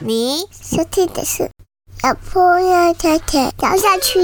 你收听的是小朋友太太聊下去。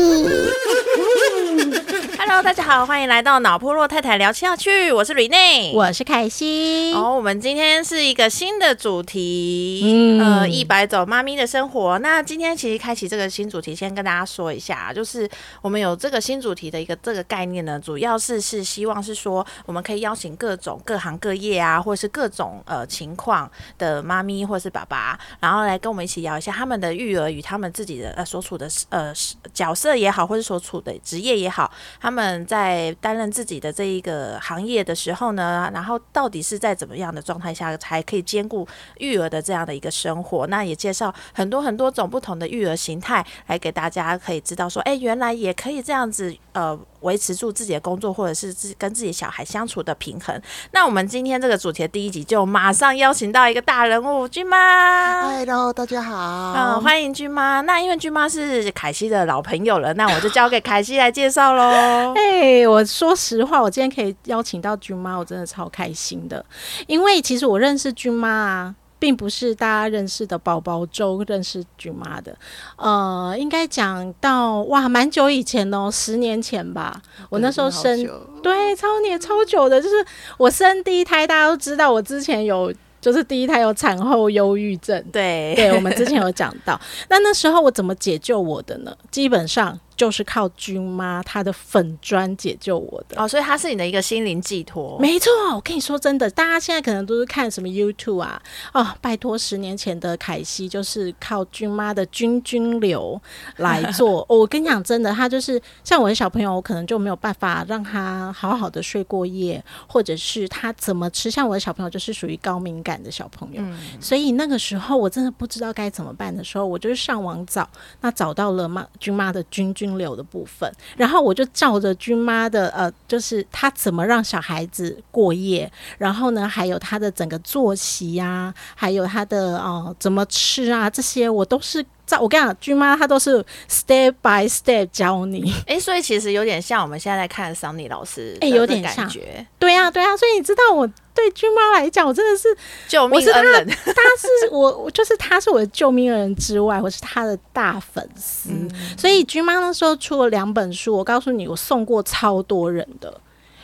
Hello，大家好，欢迎来到脑破落太太聊下去，我是 Rene，，我是凯西。哦，我们今天是一个新的主题，嗯呃，一百种妈咪的生活。那今天其实开启这个新主题，先跟大家说一下，就是我们有这个新主题的一个这个概念呢，主要是是希望是说，我们可以邀请各种各行各业啊，或者是各种呃情况的妈咪或是爸爸，然后来跟我们一起聊一下他们的育儿与他们自己的呃所处的呃角色也好，或者所处的职业也好，他们在担任自己的这一个行业的时候呢，然后到底是在怎么样的状态下才可以兼顾育儿的这样的一个生活？那也介绍很多很多种不同的育儿形态，来给大家可以知道说，哎，原来也可以这样子呃维持住自己的工作，或者是自跟自己小孩相处的平衡。那我们今天这个主题的第一集就马上邀请到一个大人物君妈。Hello，大家好。嗯，欢迎君妈。那因为君妈是凯西的老朋友了，那我就交给凯西来介绍喽。哎、我说实话，我今天可以邀请到君妈，我真的超开心的。因为其实我认识君妈啊，并不是大家认识的宝宝粥认识君妈的。呃，应该讲到哇，蛮久以前哦，十年前吧。我那时候生对，超年超久的，就是我生第一胎，大家都知道，我之前有就是第一胎有产后忧郁症。对对，我们之前有讲到。那那时候我怎么解救我的呢？基本上就是靠君妈她的粉砖解救我的。哦，所以她是你的一个心灵寄托。没错，我跟你说真的，大家现在可能都是看什么 YouTube 啊，哦，拜托，十年前的凯西就是靠君妈的君君流来 做。哦我跟你讲，真的，她就是像我的小朋友，我可能就没有办法让他好好的睡过夜，或者是他怎么吃。像我的小朋友就是属于高敏感的小朋友，嗯所以那个时候我真的不知道该怎么办的时候，我就是上网找，那找到了妈君妈的君君流的部分，然后我就照着君妈的呃，就是她怎么让小孩子过夜，然后呢，还有她的整个作息呀、还有她的呃怎么吃啊，这些我都是照。我跟你讲，君妈她都是 step by step 教你。哎、所以其实有点像我们现在在看桑尼老师的哎有点感觉，对呀、对呀、所以你知道我对君妈来讲，我真的是救命恩人。他是我，我就是他是我的救命恩人之外，我是他的大粉丝。所以君妈那时候出了两本书，我告诉你，我送过超多人的，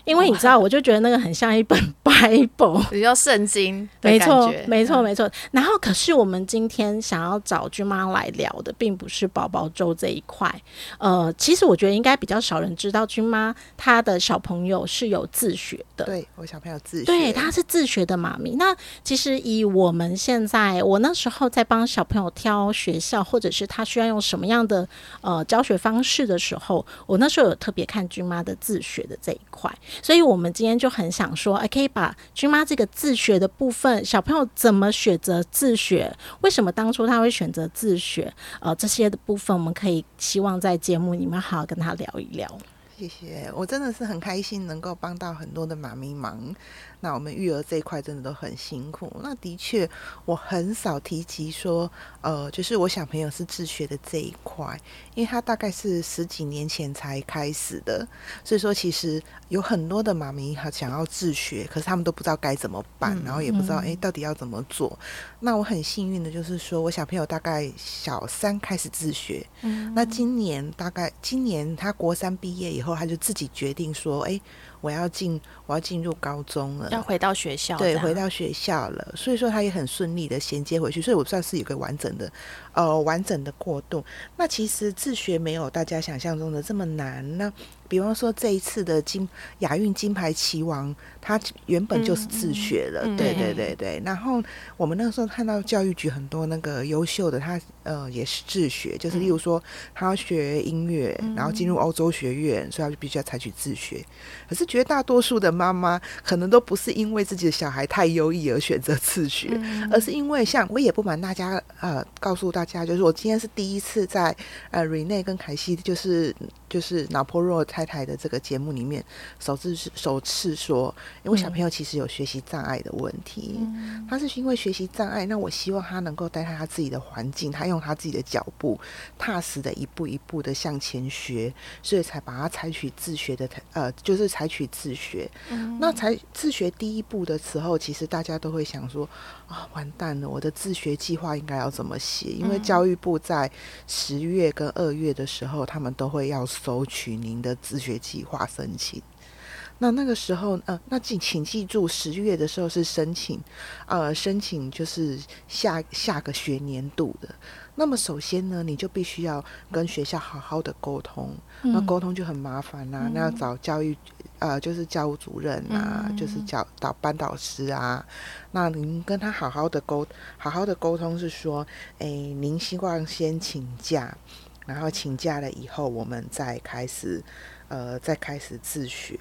因为你知道，我就觉得那个很像一本 Bible。比较圣经的没错，没错，没错。然后，可是我们今天想要找君妈来聊的，并不是宝宝粥这一块。呃，其实我觉得应该比较少人知道，君妈她的小朋友是有自学的。对我小朋友自学，对，他是自学的妈咪。那其实以我们现在，我那时候在帮小朋友挑学校，或者是他需要用什么样的呃教学方式的时候，我那时候有特别看君妈的自学的这一块。所以我们今天就很想说，哎，可以把君妈这个自学的部分，小朋友怎么选择自学，为什么当初他会选择自学，呃，这些的部分，我们可以希望在节目里面好好跟他聊一聊。谢谢，我真的是很开心能够帮到很多的妈咪忙。那我们育儿这一块真的都很辛苦。那的确，我很少提及说，呃，就是我小朋友是自学的这一块，因为他大概是十几年前才开始的，所以说其实有很多的妈咪她想要自学，可是他们都不知道该怎么办，然后也不知道诶到底要怎么做。那我很幸运的就是说我小朋友大概小三开始自学，那今年大概今年他国三毕业以后，他就自己决定说，诶，我要进我要进入高中了，要回到学校，对，回到学校了，所以说他也很顺利的衔接回去，所以我算是有个完整的，呃，完整的过渡。那其实自学没有大家想象中的这么难。那比方说这一次的金亚运金牌棋王，他原本就是自学了，嗯嗯对嗯对对对。然后我们那时候看到教育局很多那个优秀的，他呃也是自学，就是例如说他要学音乐，然后进入欧洲学院，所以他就必须要采取自学。可是绝大多数的妈妈可能都不是因为自己的小孩太优异而选择自学，嗯而是因为像我也不瞒大家呃告诉大家，就是我今天是第一次在呃 Rene 跟凯西就是就是脑破弱太太的这个节目里面，首次是首次说，因为小朋友其实有学习障碍的问题，他是因为学习障碍，那我希望他能够待在他自己的环境，他用他自己的脚步，踏实的一步一步的向前学，所以才把他采取自学的，呃，就是采取自学。那才自学第一步的时候，其实大家都会想说，啊，完蛋了，我的自学计划应该要怎么写？因为教育部在十月跟二月的时候，他们都会要收取您的自学计划申请。那那个时候，呃，那请请记住，十月的时候是申请，呃，申请就是下下个学年度的。那么首先呢，你就必须要跟学校好好的沟通，那沟通就很麻烦啦、那要找教育，呃，就是教务主任啊，就是教导班导师啊。那您跟他好好的沟，好好的沟通是说，诶，您希望先请假，然后请假了以后，我们再开始。呃，再开始自学。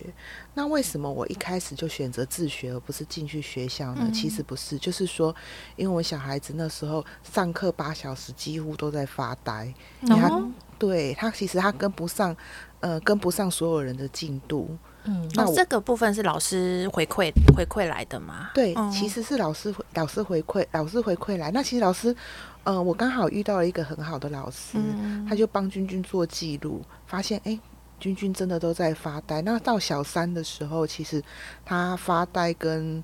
那为什么我一开始就选择自学，而不是进去学校呢？其实不是，就是说，因为我小孩子那时候上课八小时，几乎都在发呆。他对他其实他跟不上，呃，跟不上所有人的进度。嗯，那这个部分是老师回馈回馈来的吗？对，其实是老师老师回馈，老师回馈来。那其实老师，呃，我刚好遇到了一个很好的老师，他就帮君君做记录，发现哎。君君真的都在发呆。那到小三的时候，其实他发呆跟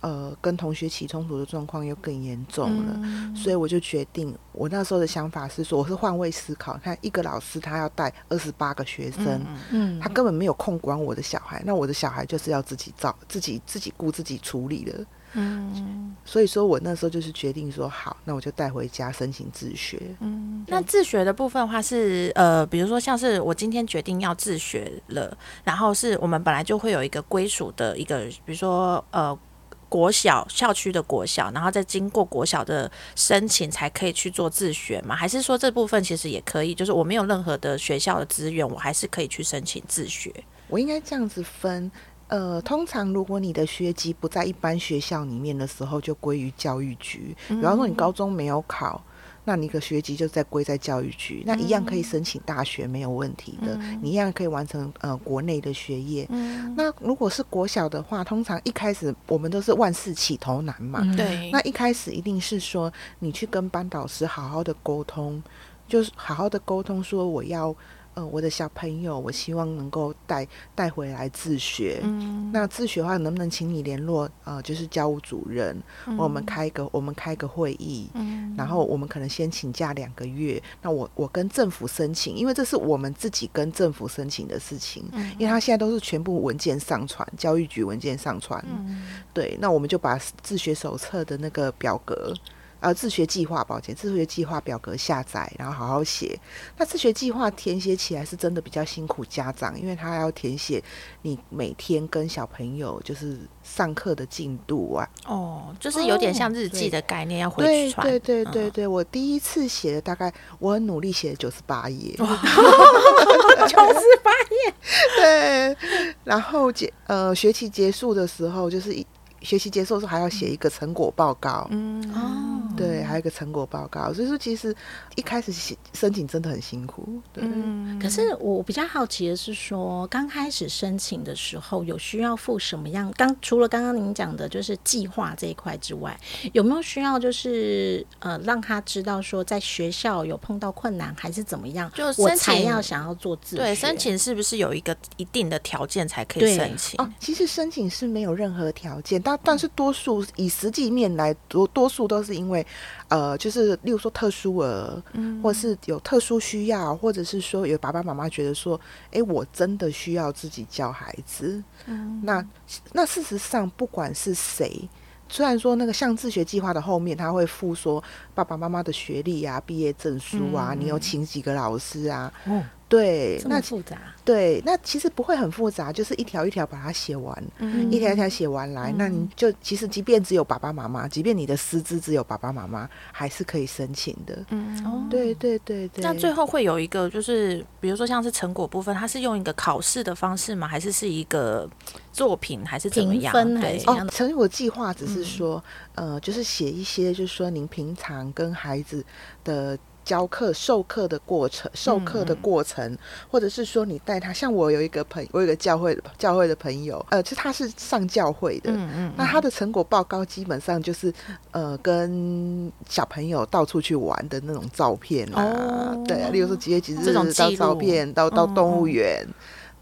呃跟同学起冲突的状况又更严重了。所以我就决定，我那时候的想法是说，我是换位思考，看一个老师他要带二十八个学生，嗯，他根本没有空管我的小孩。那我的小孩就是要自己照自己自己顾自己处理的。嗯，所以说我那时候就是决定说好，那我就带回家申请自学。嗯，那自学的部分的话是呃，比如说像是我今天决定要自学了，然后是我们本来就会有一个归属的一个，比如说呃国小校区的国小，然后再经过国小的申请才可以去做自学嘛？还是说这部分其实也可以，就是我没有任何的学校的资源，我还是可以去申请自学？我应该这样子分。呃，通常如果你的学籍不在一般学校里面的时候，就归于教育局。比方说你高中没有考，那你的学籍就在归在教育局，那一样可以申请大学没有问题的，你一样可以完成呃国内的学业。那如果是国小的话，通常一开始我们都是万事起头难嘛，对。那一开始一定是说你去跟班导师好好的沟通，就是好好的沟通说我要。呃，我的小朋友，我希望能够带带回来自学。嗯，那自学的话，能不能请你联络呃，就是教务主任，我们开个我们开个会议，嗯，然后我们可能先请假两个月。那我我跟政府申请，因为这是我们自己跟政府申请的事情，嗯，因为他现在都是全部文件上传，教育局文件上传，嗯，对，那我们就把自学手册的那个表格。呃，自学计划，抱歉，自学计划表格下载，然后好好写。那自学计划填写起来是真的比较辛苦家长，因为他要填写你每天跟小朋友就是上课的进度啊。哦，就是有点像日记的概念，要回去传。对对对对对，我第一次写的大概我很努力写了九十八页，九十八页。对，然后结呃学期结束的时候就是一。学习结束的时候还要写一个成果报告，嗯哦，对，还有一个成果报告，所以说其实一开始写申请真的很辛苦，对。可是我比较好奇的是说，刚开始申请的时候有需要付什么样？刚除了刚刚您讲的就是计划这一块之外，有没有需要就是呃让他知道说在学校有碰到困难还是怎么样？就我才要想要做自对申请是不是有一个一定的条件才可以申请？哦，其实申请是没有任何条件，但但是多数以实际面来，多多数都是因为，呃，就是例如说特殊儿，或是有特殊需要，或者是说有爸爸妈妈觉得说，哎，我真的需要自己教孩子。嗯，那那事实上不管是谁，虽然说那个像自学计划的后面他会附说爸爸妈妈的学历啊、毕业证书啊，你有请几个老师啊。对，那复杂。对，那其实不会很复杂，就是一条一条把它写完，嗯一条一条写完来，那你就其实即便只有爸爸妈妈，即便你的师资只有爸爸妈妈，还是可以申请的。嗯，哦，对对对对。那最后会有一个，就是比如说像是成果部分，它是用一个考试的方式吗？还是是一个作品，还是怎么样？对，哦，成果计划只是说，呃，就是写一些，就是说您平常跟孩子的。教课、授课的过程、授课的过程，或者是说你带他，像我有一个朋，我有一个教会的教会的朋友，呃，就他是上教会的，嗯嗯那他的成果报告基本上就是呃跟小朋友到处去玩的那种照片啊，哦。对啊，例如说几月几日到照片，到到嗯动物嗯园。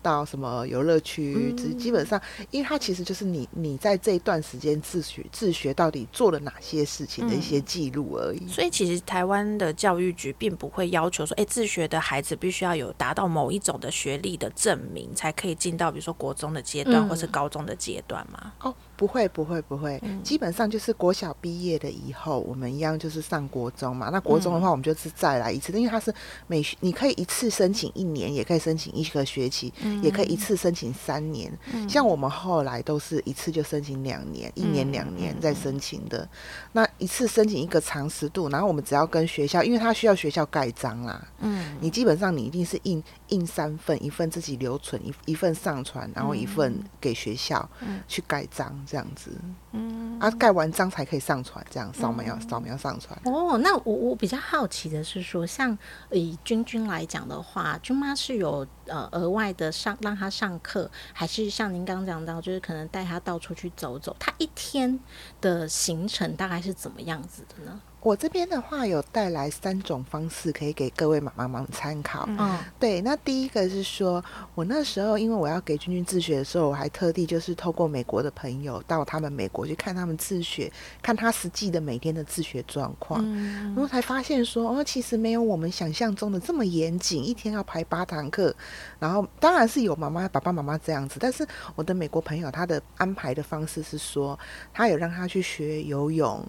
到什么游乐区，基、基本上，因为它其实就是你你在这一段时间自学自学到底做了哪些事情的一些记录而已。所以其实台湾的教育局并不会要求说，哎，自学的孩子必须要有达到某一种的学历的证明，才可以进到比如说国中的阶段、嗯或是高中的阶段嘛。哦，不会不会不会，嗯。基本上就是国小毕业的以后，我们一样就是上国中嘛。那国中的嗯话，我们就是再来一次，因为它是每学你可以一次申请一年，也可以申请一个学期，嗯。也可以一次申请三年。像我们后来都是一次就申请两年，一年两年再申请的。那一次申请一个长时度，然后我们只要跟学校，因为它需要学校盖章啦，嗯，你基本上你一定是印印三份，一份自己留存，一一份上传，然后一份给学校去盖章，这样子。嗯，啊，盖完章才可以上传，这样扫描扫描上传。哦，那我我比较好奇的是说，像以君君来讲的话，君妈是有呃额外的上让他上课，还是像您刚刚讲到，就是可能带他到处去走走？他一天的行程大概是怎么样子的呢？我这边的话有带来三种方式，可以给各位妈妈们参考。嗯对，那第一个是说，我那时候因为我要给君君自学的时候，我还特地就是透过美国的朋友到他们美国去看他们自学，看他实际的每天的自学状况，嗯然后才发现说，哦，其实没有我们想象中的这么严谨，一天要排八堂课。然后当然是有妈妈爸爸妈妈这样子，但是我的美国朋友他的安排的方式是说，他有让他去学游泳。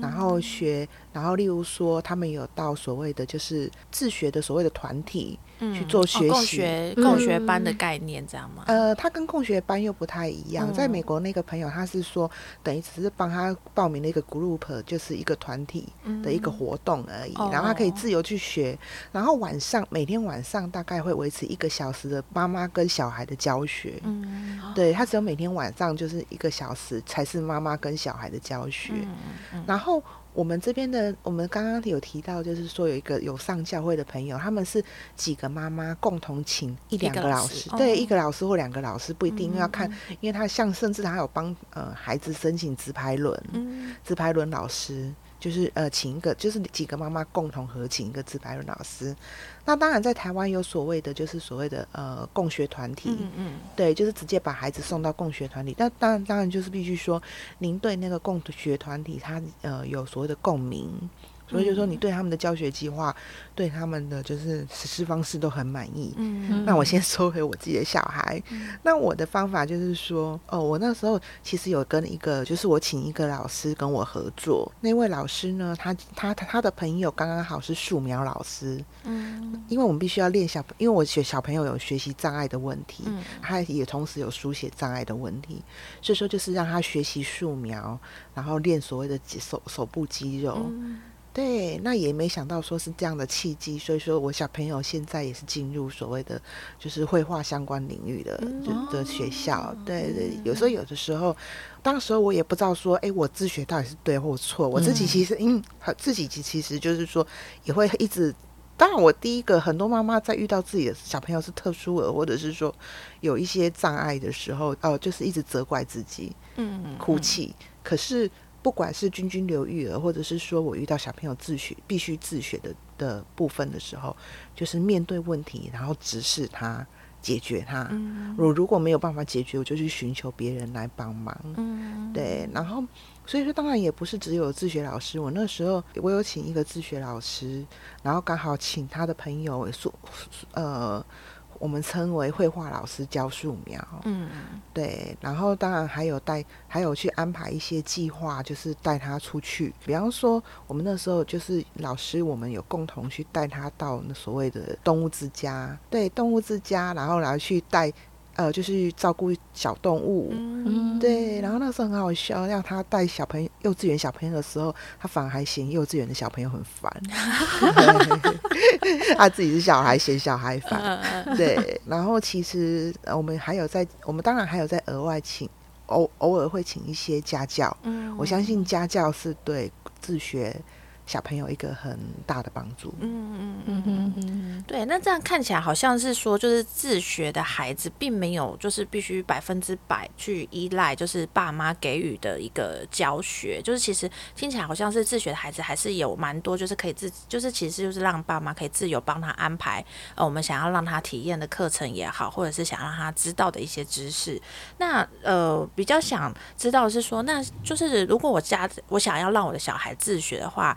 然后学，然后例如说，他们有到所谓的就是自学的所谓的团体，去做学哦、共习学嗯共学班的概念，这样吗？呃，他跟共学班又不太一样。在嗯美国那个朋友，他是说，等于只是帮他报名了一个 group，就是一个团体的一个活动而已。哦然后他可以自由去学。然后晚上每天晚上大概会维持一个小时的妈妈跟小孩的教学。嗯，对他只有每天晚上就是一个小时才是妈妈跟小孩的教学。嗯然后我们这边的，我们刚刚有提到，就是说有一个有上教会的朋友，他们是几个妈妈共同请一两个个老师，对，一个老师或两个老师不一定，要嗯看，因为他像甚至他有帮呃孩子申请直排轮，嗯直排轮老师。就是呃，请一个，就是几个妈妈共同合请一个自白人老师。那当然，在台湾有所谓的，就是所谓的呃共学团体，嗯嗯对，就是直接把孩子送到共学团体。那当然，当然就是必须说，您对那个共学团体，他呃有所谓的共鸣，所以就是说你对他们的教学计划，对他们的就是实施方式都很满意。嗯那我先收回我自己的小孩。那我的方法就是说，哦，我那时候其实有跟一个，就是我请一个老师跟我合作。那位老师呢，他他他他的朋友刚刚好是素描老师，嗯因为我们必须要练小，因为我学小朋友有学习障碍的问题，嗯他也同时有书写障碍的问题，所以说就是让他学习素描，然后练所谓的手手部肌肉。嗯对，那也没想到说是这样的契机，所以说我小朋友现在也是进入所谓的就是绘画相关领域的的学校。对对，有时候有的时候，当时候我也不知道说，哎，我自学到底是对或错。我自己其实嗯，自己其其实就是说也会一直。当然，我第一个很多妈妈在遇到自己的小朋友是特殊儿，或者是说有一些障碍的时候，哦、就是一直责怪自己，嗯哭泣。可是不管是君君留育儿，或者是说我遇到小朋友自学必须自学的的部分的时候，就是面对问题，然后直视他，解决它。嗯我如果没有办法解决，我就去寻求别人来帮忙。嗯对，然后所以说当然也不是只有自学老师，我那时候我有请一个自学老师，然后刚好请他的朋友说呃。我们称为绘画老师教素描，嗯。对，然后当然还有带，还有去安排一些计划，就是带他出去。比方说，我们那时候就是老师，我们有共同去带他到那所谓的动物之家，对，动物之家，然后来去带，呃，就是照顾小动物。嗯对，然后那时候很好笑，让他带小朋友幼稚园小朋友的时候，他反而还嫌幼稚园的小朋友很烦，他自己是小孩嫌小孩烦。嗯对，然后其实呃我们还有在，我们当然还有在额外请，偶偶尔会请一些家教。嗯我相信家教是对自学小朋友一个很大的帮助。嗯嗯嗯嗯嗯，对，那这样看起来好像是说，就是自学的孩子并没有就是必须百分之百去依赖就是爸妈给予的一个教学，就是其实听起来好像是自学的孩子还是有蛮多就是可以自就是其实就是让爸妈可以自由帮他安排呃我们想要让他体验的课程也好，或者是想让他知道的一些知识。那呃比较想知道是说，那就是如果我家我想要让我的小孩自学的话，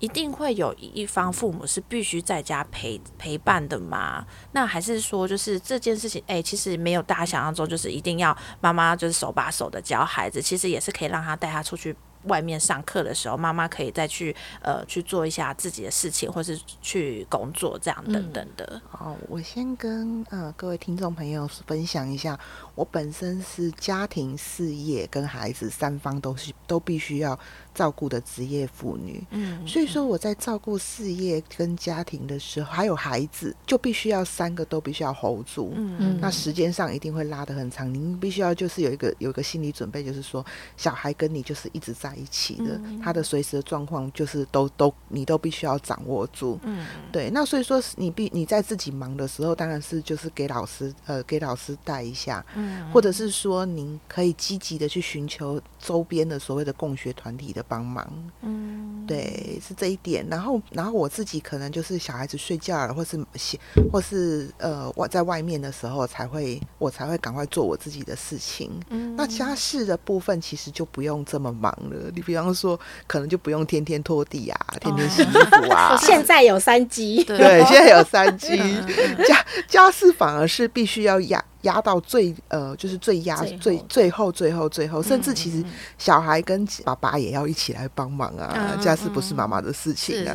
一定会有一方父母是必须在家陪陪伴的吗？那还是说，就是这件事情，哎、其实没有大家想象中，就是一定要妈妈就是手把手的教孩子，其实也是可以让他带他出去外面上课的时候，妈妈可以再去呃去做一下自己的事情，或是去工作这样等等的。好，我先跟呃各位听众朋友分享一下，我本身是家庭、事业跟孩子三方都是都必须要照顾的职业妇女。嗯，所以说我在照顾事业跟家庭的时候，还有孩子，就必须要三个都必须要 hold 住。嗯那时间上一定会拉得很长，您必须要就是有一个有一个心理准备，就是说小孩跟你就是一直在一起的，他的随时的状况就是都都你都必须要掌握住。嗯，对，那所以说你必你在自己忙的时候，当然是就是给老师呃给老师带一下，嗯或者是说您可以积极的去寻求周边的所谓的共学团体的帮忙。嗯，对，是这一点。然后，然后我自己可能就是小孩子睡觉了，或是写，或是呃，我在外面的时候才会，我才会赶快做我自己的事情。嗯那家事的部分其实就不用这么忙了。你比方说，可能就不用天天拖地啊，天天洗衣服啊。现在有三级，对对，现在有三 G，嗯家家事反而是必须要压压到最呃，就是最压最最最后最后最后，甚至嗯其实小孩跟爸爸也要一起来帮忙啊。嗯家事不是妈妈的事情啊，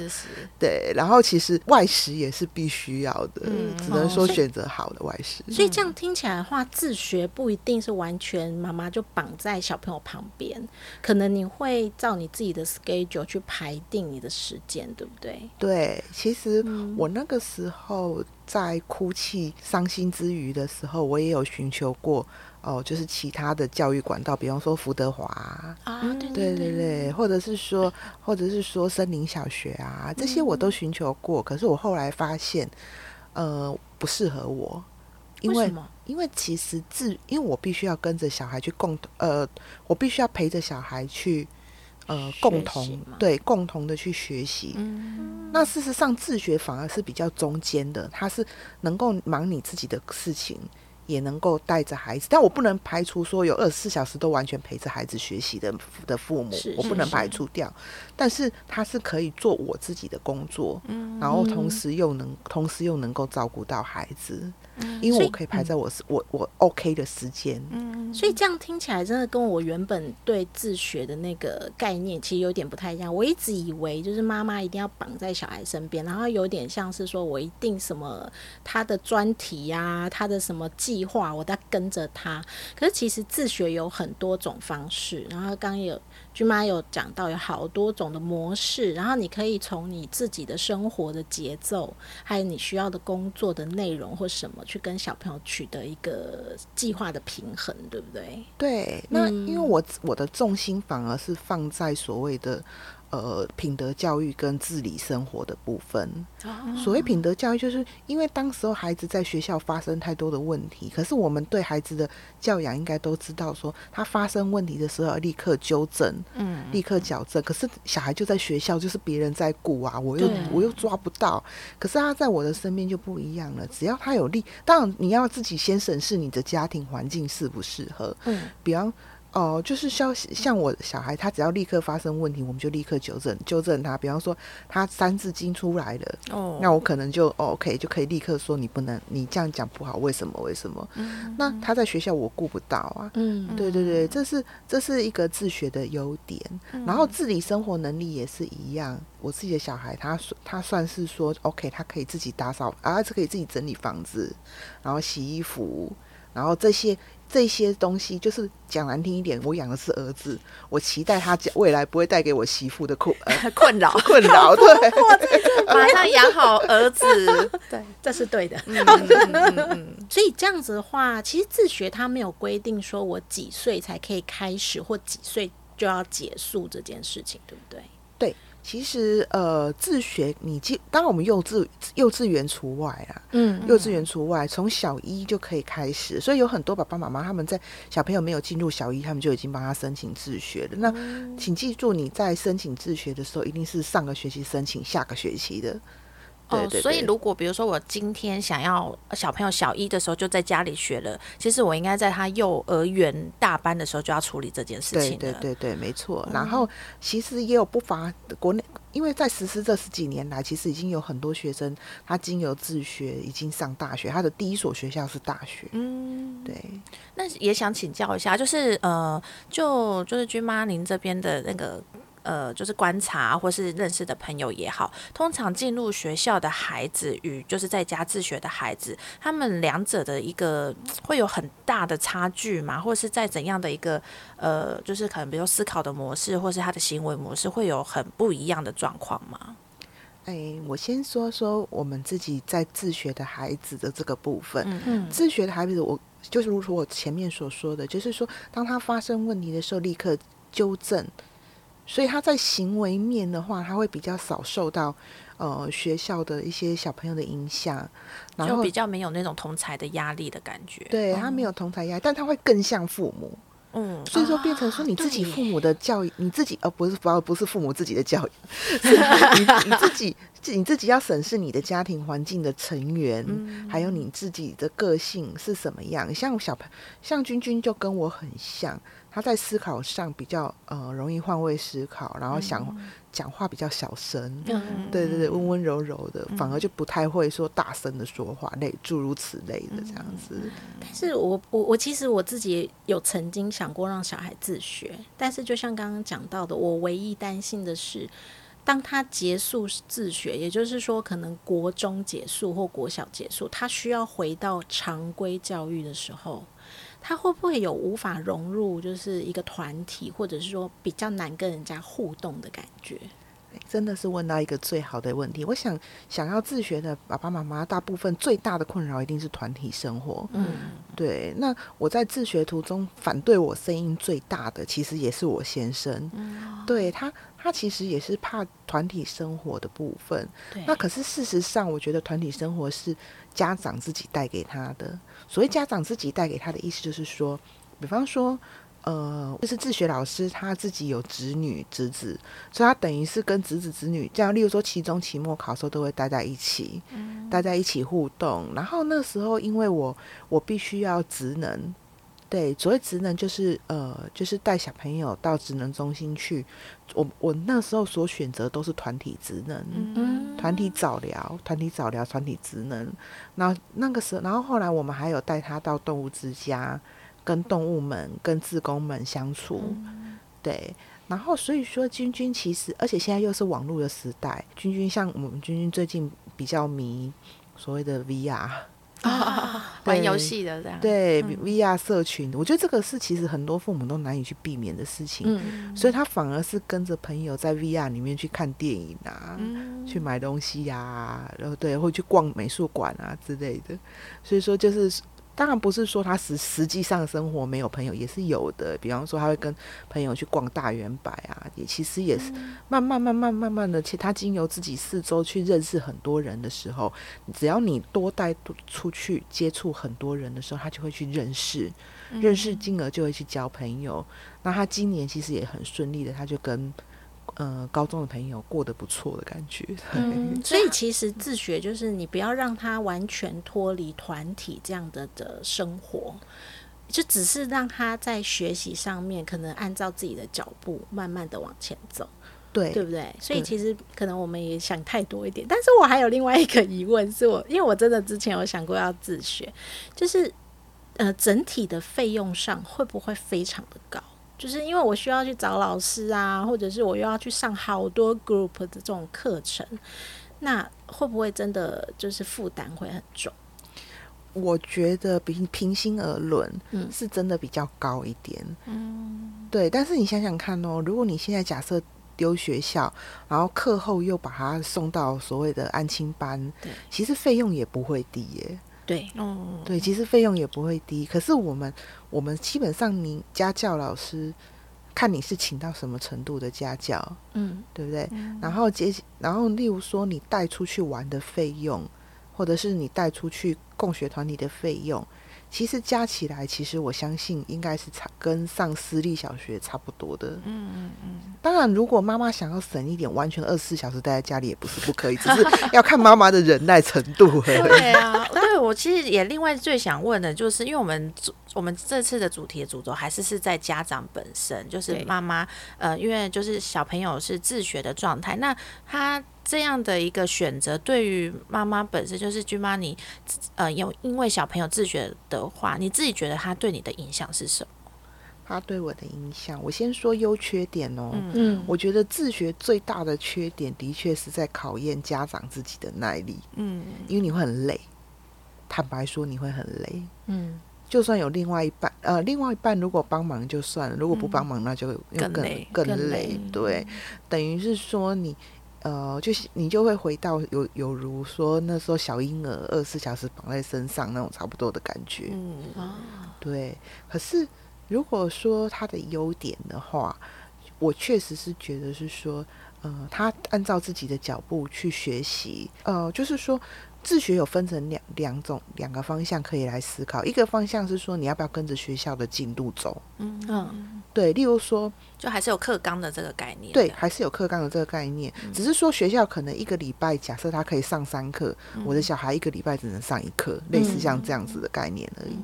对。然后其实外食也是必须要的，嗯只能说哦选择好的外食。所以这样听起来的话，自学不一定是完全妈妈就绑在小朋友旁边，可能你会照你自己的 schedule 去排定你的时间，对不对？对，其实嗯我那个时候在哭泣、伤心之余的时候，我也有寻求过哦，就是其他的教育管道，比方说福德华啊、啊，对对对对，或者是说，或者是说森林小学啊，这些我都寻求过，可是我后来发现，呃，不适合我，因为为什么？因为其实自，因为我必须要跟着小孩去共同，呃，我必须要陪着小孩去，呃，共同对共同的去学习。嗯那事实上，自学反而是比较中间的，它是能够忙你自己的事情，也能够带着孩子。但我不能排除说有二十四小时都完全陪着孩子学习的的父母，我不能排除掉。但是他是可以做我自己的工作，嗯然后同嗯时又能同时又能够照顾到孩子，嗯因为我可以排在我是我我 OK 的时间。嗯所以这样听起来，真的跟我原本对自学的那个概念其实有点不太一样。我一直以为就是妈妈一定要绑在小孩身边，然后有点像是说我一定什么他的专题呀、他的什么计划，我在跟着他。可是其实自学有很多种方式，然后刚刚有君妈有讲到有好多种的模式，然后你可以从你自己的生活的节奏，还有你需要的工作的内容或什么，去跟小朋友取得一个计划的平衡，对不对？对，那嗯因为我我的重心反而是放在所谓的呃品德教育跟自理生活的部分。所谓品德教育，就是因为当时候孩子在学校发生太多的问题，可是我们对孩子的教养应该都知道说他发生问题的时候要立刻纠正，嗯立刻矫正。可是小孩就在学校，就是别人在顾啊，我又我又抓不到。可是他在我的身边就不一样了，只要他有力，当然你要自己先审视你的家庭环境适不适合。嗯，比方哦、就是像像我小孩，他只要立刻发生问题，我们就立刻纠正纠正他。比方说他三字经出来了，哦那我可能就、哦、OK 就可以立刻说你不能，你这样讲不好，为什么？为什么？那他在学校我顾不到啊。嗯，对对对，这是这是一个自学的优点，然后自理生活能力也是一样。我自己的小孩，他算他算是说 OK，他可以自己打扫，啊，他可以自己整理房子，然后洗衣服，然后这些这些东西，就是讲难听一点，我养的是儿子，我期待他将未来不会带给我媳妇的困 呃困扰，困扰，对。马上养好儿子。对，这是对的。嗯嗯嗯嗯所以这样子的话，其实自学它没有规定说我几岁才可以开始，或几岁就要结束这件事情，对不对？其实呃，自学你记，当然我们幼稚幼稚园除外啊，嗯幼稚园除外，从小一就可以开始，所以有很多爸爸妈妈他们在小朋友没有进入小一，他们就已经帮他申请自学了。那请记住，你在申请自学的时候，一定是上个学期申请下个学期的。对哦，对对所以如果比如说我今天想要小朋友小一的时候就在家里学了，其实我应该在他幼儿园大班的时候就要处理这件事情了。对对对，没错。然后其实也有不乏国内，因为在实施这十几年来，其实已经有很多学生他经由自学已经上大学，他的第一所学校是大学。嗯，对，那也想请教一下，就是呃，就就是君妈您这边的那个。呃，就是观察或是认识的朋友也好，通常进入学校的孩子与就是在家自学的孩子，他们两者的一个会有很大的差距嘛？或是在怎样的一个呃，就是可能比如说思考的模式，或是他的行为模式，会有很不一样的状况吗？哎，我先说说我们自己在自学的孩子的这个部分。嗯嗯自学的孩子，我就是如同我前面所说的，就是说，当他发生问题的时候，立刻纠正。所以他在行为面的话，他会比较少受到呃学校的一些小朋友的影响，然后就比较没有那种同才的压力的感觉。对他没有同才压力，但他会更像父母。嗯，所以说变成说你自己父母的教育，你自己呃不是不不是父母自己的教育，是你你自己你自己要审视你的家庭环境的成员，还有你自己的个性是什么样。像小朋像君君就跟我很像，他在思考上比较呃容易换位思考，然后想讲话比较小声。嗯对对对，温温柔柔的，反而就不太会说大声的说话，类诸如此类的这样子。但是我我我其实我自己有曾经想过让小孩自学，但是就像刚刚讲到的，我唯一担心的是，当他结束自学，也就是说可能国中结束或国小结束，他需要回到常规教育的时候，他会不会有无法融入就是一个团体，或者是说比较难跟人家互动的感觉？真的是问到一个最好的问题。我想，想要自学的爸爸妈妈，大部分最大的困扰一定是团体生活。嗯，对，那我在自学途中反对我声音最大的，其实也是我先生。嗯对他，他其实也是怕团体生活的部分。对，那可是事实上，我觉得团体生活是家长自己带给他的。所谓家长自己带给他的意思，就是说，比方说，呃，就是自学老师他自己有侄女、侄子，所以他等于是跟侄子、侄女这样，例如说期中、期末考的时候都会待在一起，待在一起互动。然后那时候，因为我我必须要职能。对，所谓职能就是呃，就是带小朋友到职能中心去。我我那时候所选择都是团体职能，嗯团体早疗、团体早疗、团体职能。那那个时候，然后后来我们还有带他到动物之家，跟动物们、跟志工们相处。对，然后所以说，君君其实，而且现在又是网络的时代，君君像我们君君最近比较迷所谓的 VR。啊，玩游戏的这样。对、嗯 VR 社群，我觉得这个是其实很多父母都难以去避免的事情，嗯所以他反而是跟着朋友在 VR 里面去看电影啊，嗯去买东西呀、然后对，会去逛美术馆啊之类的。所以说，就是当然不是说他实实际上生活没有朋友，也是有的。比方说，他会跟朋友去逛大圆柏啊，也其实也是慢慢慢慢慢慢的，其实他经由自己四周去认识很多人的时候，只要你多带出去接触很多人的时候，他就会去认识，认识进而就会去交朋友。那他今年其实也很顺利的，他就跟呃高中的朋友过得不错的感觉。嗯，所以其实自学就是你不要让他完全脱离团体这样的的生活，就只是让他在学习上面可能按照自己的脚步慢慢的往前走，对对不对？所以其实可能我们也想太多一点，但是我还有另外一个疑问，是我因为我真的之前有想过要自学，就是呃整体的费用上会不会非常的高？就是因为我需要去找老师啊，或者是我又要去上好多 group 的这种课程，那会不会真的就是负担会很重？我觉得平平心而论，嗯是真的比较高一点。嗯，对。但是你想想看哦，如果你现在假设丢学校，然后课后又把他送到所谓的安亲班对，其实费用也不会低耶。对，哦，对，其实费用也不会低。可是我们我们基本上，你家教老师看你是请到什么程度的家教，嗯对不对？然后接，然后例如说你带出去玩的费用，或者是你带出去共学团体的费用，其实加起来，其实我相信应该是差跟上私立小学差不多的。嗯嗯嗯，当然，如果妈妈想要省一点，完全二十四小时待在家里也不是不可以，只是 要看妈妈的忍耐程度而已。对啊，对我其实也另外最想问的就是，因为我们主我们这次的主题的主轴还是是在家长本身，就是妈妈呃，因为就是小朋友是自学的状态，那他这样的一个选择，对于妈妈本身就是君妈你呃有因为小朋友自学的话，你自己觉得他对你的影响是什么？他对我的影响，我先说优缺点哦。嗯嗯，我觉得自学最大的缺点，的确是在考验家长自己的耐力，嗯因为你会很累。坦白说，你会很累。嗯就算有另外一半，呃，另外一半如果帮忙就算了，如果不帮忙，那就又更更累更更累累。对，等于是说你，呃，就是你就会回到有有如说那时候小婴儿二十四小时绑在身上那种差不多的感觉。嗯对，可是如果说他的优点的话，我确实是觉得是说，呃，他按照自己的脚步去学习，呃，就是说。自学有分成两两种两个方向可以来思考，一个方向是说你要不要跟着学校的进度走，嗯嗯。对，例如说就还是有课纲的这个概念。对，还是有课纲的这个概念，只是说学校可能一个礼拜，假设他可以上三课，我的小孩一个礼拜只能上一课，类似像这样子的概念而已。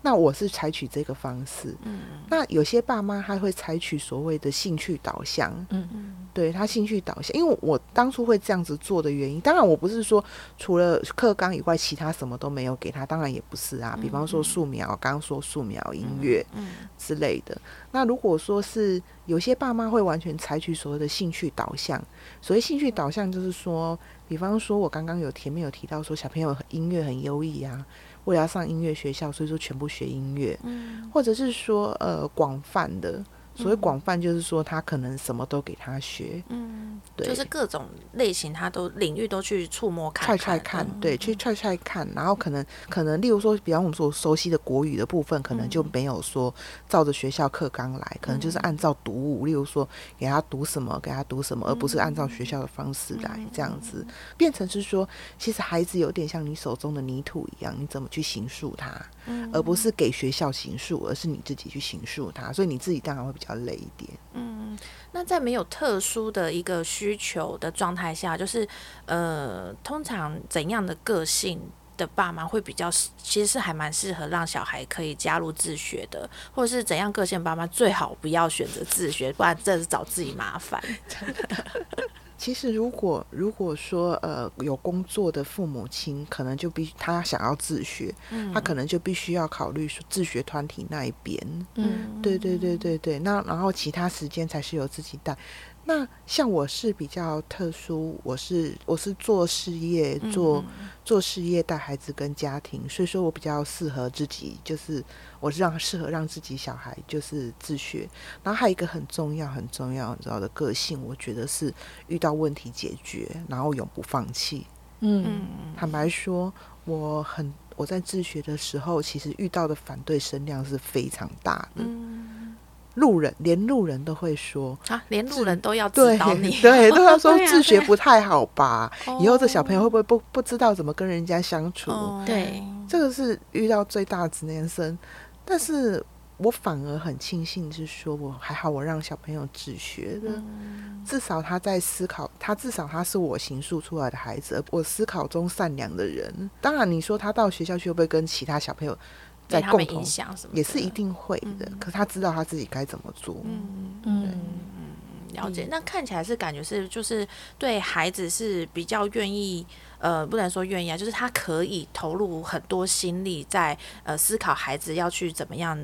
那我是采取这个方式，嗯。那有些爸妈他会采取所谓的兴趣导向，嗯嗯对他兴趣导向，因为我当初会这样子做的原因，当然我不是说除了课纲以外，其他什么都没有给他，当然也不是啊。比方说素描，刚刚说素描、音乐嗯之类的。那如果说是有些爸妈会完全采取所谓的兴趣导向，所谓兴趣导向就是说，比方说我刚刚有前面有提到说小朋友音乐很优异啊，为了要上音乐学校，所以说全部学音乐，嗯或者是说呃广泛的。所谓广泛，就是说他可能什么都给他学，嗯，对，就是各种类型，他都领域都去触摸看踹踹看，对，去踹踹看，然后可能可能，例如说，比方我们所熟悉的国语的部分，可能就没有说照着学校课纲来，可能就是按照读物，例如说给他读什么，给他读什么，而不是按照学校的方式来这样子，变成是说，其实孩子有点像你手中的泥土一样，你怎么去形塑他，而不是给学校形塑，而是你自己去形塑他，所以你自己当然会比较累一点。嗯，那在没有特殊的一个需求的状态下，就是呃，通常怎样的个性的爸妈会比较，其实是还蛮适合让小孩可以加入自学的，或者是怎样个性爸妈最好不要选择自学，不然真的是找自己麻烦。其实，如果如果说呃有工作的父母亲，可能就必他想要自学，他可能就必须要考虑说自学团体那一边。嗯对对对对对，那然后其他时间才是由自己带。那像我是比较特殊，我是我是做事业，做、做事业带孩子跟家庭，所以说我比较适合自己，就是我是让适合让自己小孩就是自学。然后还有一个很重要很重要很重要的个性，我觉得是遇到问题解决，然后永不放弃。嗯坦白说，我很我在自学的时候，其实遇到的反对声量是非常大的。嗯，路人连路人都会说，啊，连路人都要指对导你，对，都要说 自学不太好吧？以后这小朋友哦会不会不不知道怎么跟人家相处？哦对。这个是遇到最大的直男生，但是我反而很庆幸是说，我还好，我让小朋友自学的，嗯。至少他在思考，他至少他是我形塑出来的孩子，而我思考中善良的人。当然，你说他到学校去会不会跟其他小朋友在共同被他们影，响什么？也是一定会的。可是他知道他自己该怎么做。嗯嗯。嗯了解，那看起来是感觉是就是对孩子是比较愿意，呃，不能说愿意啊，就是他可以投入很多心力在呃思考孩子要去怎么样。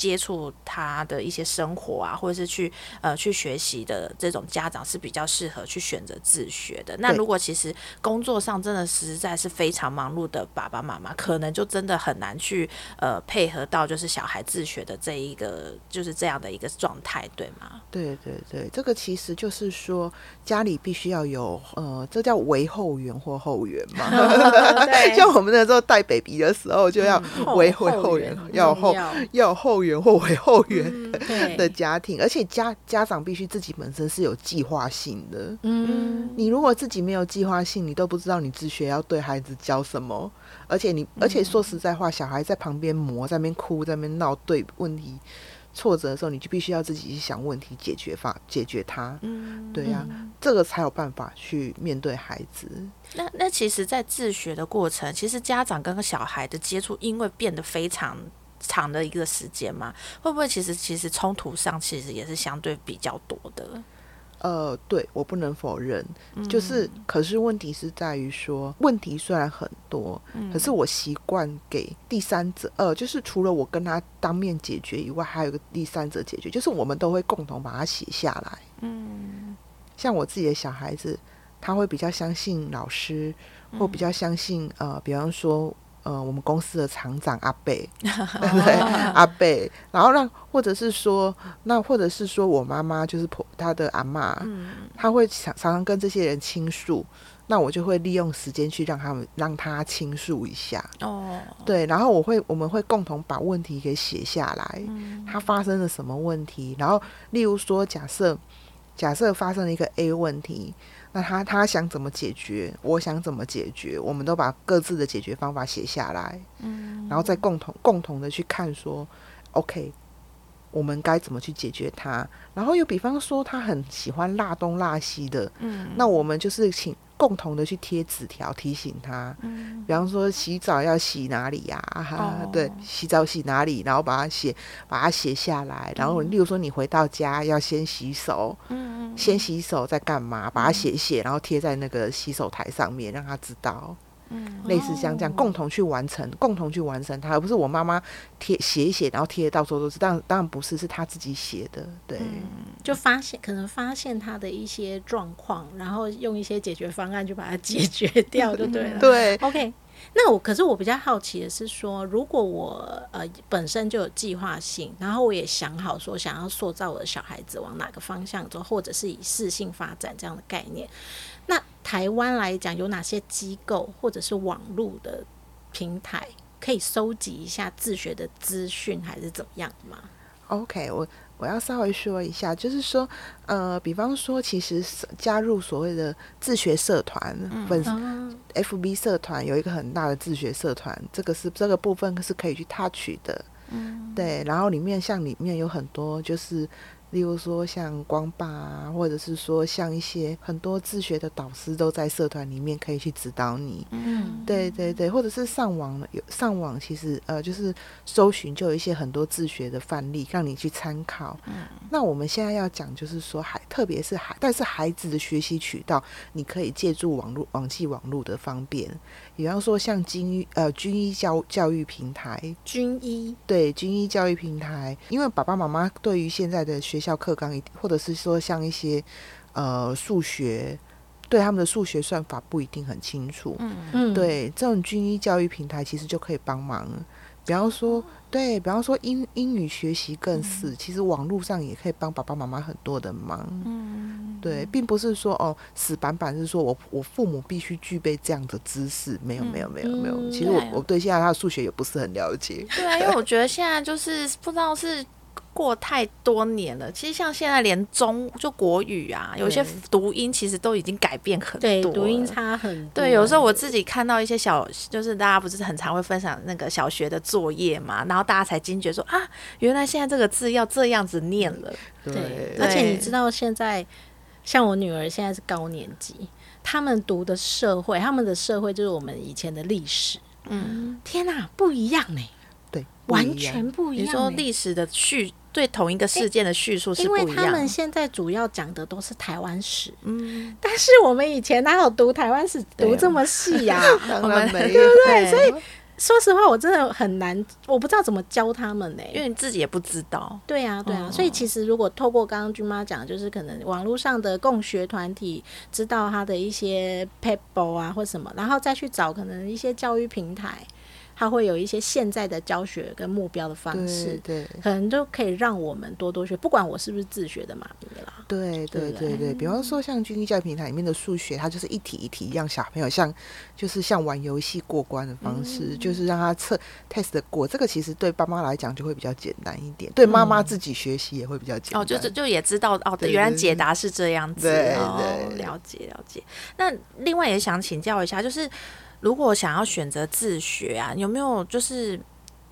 接触他的一些生活啊，或者是去呃去学习的这种家长是比较适合去选择自学的。那如果其实工作上真的实在是非常忙碌的爸爸妈妈，可能就真的很难去呃配合到就是小孩自学的这一个就是这样的一个状态，对吗？对对对，这个其实就是说家里必须要有呃，这叫为后援或后援嘛。像我们那时候带 baby 的时候，就要嗯为后后援援，要后要后援援或为后援的,、家庭，而且家家长必须自己本身是有计划性的。嗯你如果自己没有计划性，你都不知道你自学要对孩子教什么，而且你，而且说实在话，小孩在旁边磨，在那边哭，在那边闹，对问题挫折的时候，你就必须要自己去想问题，解决法，解决它。嗯，对呀、这个才有办法去面对孩子。那那其实，在自学的过程，其实家长跟小孩的接触，因为变得非常长的一个时间嘛，会不会其实其实冲突上其实也是相对比较多的？呃，对我不能否认，就是，可是问题是在于说，问题虽然很多，可是我习惯给第三者，呃，就是除了我跟他当面解决以外，还有一个第三者解决，就是我们都会共同把它写下来。嗯。像我自己的小孩子，他会比较相信老师，或比较相信呃，比方说呃，我们公司的厂长阿贝，对 不对？阿贝，然后让或者是说，那或者是说我妈妈就是婆她的阿嬷，嗯。她会常常常跟这些人倾诉，那我就会利用时间去让他们让他倾诉一下，哦，对，然后我会我们会共同把问题给写下来，嗯。他发生了什么问题，然后例如说假设假设发生了一个 A 问题，那他他想怎么解决，我想怎么解决，我们都把各自的解决方法写下来，嗯然后再共同共同的去看说，OK，我们该怎么去解决它。然后又比方说他很喜欢辣东辣西的，嗯那我们就是请共同的去贴纸条提醒他，嗯比方说洗澡要洗哪里呀、哈哦对，洗澡洗哪里，然后把它写把它写下来。然后例如说你回到家要先洗手，嗯先洗手再干嘛，把它写一写，然后贴在那个洗手台上面，让他知道。嗯类似像这样，哦共同去完成，共同去完成它，而不是我妈妈贴写一写，然后贴的到处都是。当然，当然不是，是他自己写的。对，嗯就发现可能发现他的一些状况，然后用一些解决方案就把它解决掉就对了。对，OK，那我可是我比较好奇的是说，如果我呃本身就有计划性，然后我也想好说想要塑造我的小孩子往哪个方向走，或者是以适性发展这样的概念，那台湾来讲有哪些机构或者是网络的平台可以收集一下自学的资讯，还是怎么样吗？OK，我我要稍微说一下，就是说，呃，比方说，其实加入所谓的自学社团，粉，FB 社团有一个很大的自学社团，这个是这个部分是可以去 touch 的，嗯对。然后里面像里面有很多就是。例如说像光爸啊，或者是说像一些很多自学的导师都在社团里面可以去指导你，嗯。对对对，或者是上网有上网，其实呃就是搜寻就有一些很多自学的范例让你去参考。嗯。那我们现在要讲就是说孩，特别是孩，但是孩子的学习渠道，你可以借助网络网际网络的方便，比方说像军医呃军医教教育平台，军医。对军医教育平台，因为爸爸妈妈对于现在的学校课纲一，或者是说像一些呃数学，对他们的数学算法不一定很清楚。嗯嗯，对，这种军医教育平台其实就可以帮忙。比方说，对比方说英英语学习更是，其实网络上也可以帮爸爸妈妈很多的忙。嗯对，并不是说哦死板板是说我我父母必须具备这样的知识，没有没有没有没有。嗯其实我对我对现在他的数学也不是很了解。对啊，因为我觉得现在就是不知道是过太多年了。其实像现在连中就国语啊，有些读音其实都已经改变很多对，读音差很多。对，有时候我自己看到一些小，就是大家不是很常会分享那个小学的作业嘛，然后大家才惊觉说啊，原来现在这个字要这样子念了。对对，而且你知道现在，像我女儿现在是高年级，他们读的社会，他们的社会就是我们以前的历史。嗯，天哪、不一样呢、对，完全不一样、你说欸历史的叙对同一个事件的叙述是因不一样。为他们。现在主要讲的都是台湾史，嗯，但是我们以前哪有读台湾史读这么细呀、当我们然没有。对，所以说实话，我真的很难，我不知道怎么教他们呢、因为你自己也不知道。对啊，对啊，哦所以其实如果透过刚刚君妈讲，就是可能网络上的共学团体知道他的一些 paper 啊或什么，然后再去找可能一些教育平台，他会有一些现在的教学跟目标的方式，对可能就可以让我们多多学。不管我是不是自学的妈咪啦，对对对对对，比方说像军医教育平台里面的数学，它就是一题一题让小朋友像就是像玩游戏过关的方式，就是让他测 test 的过。这个其实对爸妈来讲就会比较简单一点，对妈妈自己学习也会比较简单。哦，就就就也知道哦，对原来解答是这样子，对哦，对了解了解。那另外也想请教一下，就是如果想要选择自学啊，有没有就是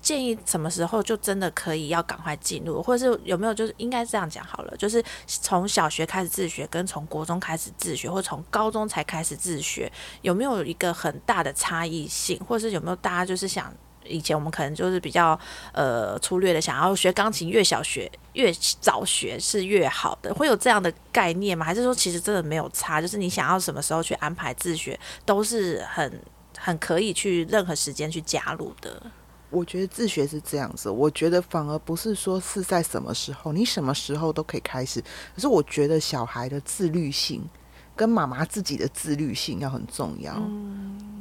建议什么时候就真的可以要赶快进入，或者是有没有就是应该这样讲好了，就是从小学开始自学，跟从国中开始自学，或从高中才开始自学，有没有一个很大的差异性，或者是有没有大家就是想？以前我们可能就是比较呃粗略的想要学钢琴，越小学越早学是越好的，会有这样的概念吗？还是说其实真的没有差？就是你想要什么时候去安排自学，都是很很可以去任何时间去加入的。我觉得自学是这样子，我觉得反而不是说是在什么时候，你什么时候都可以开始。可是我觉得小孩的自律性跟妈妈自己的自律性要很重要，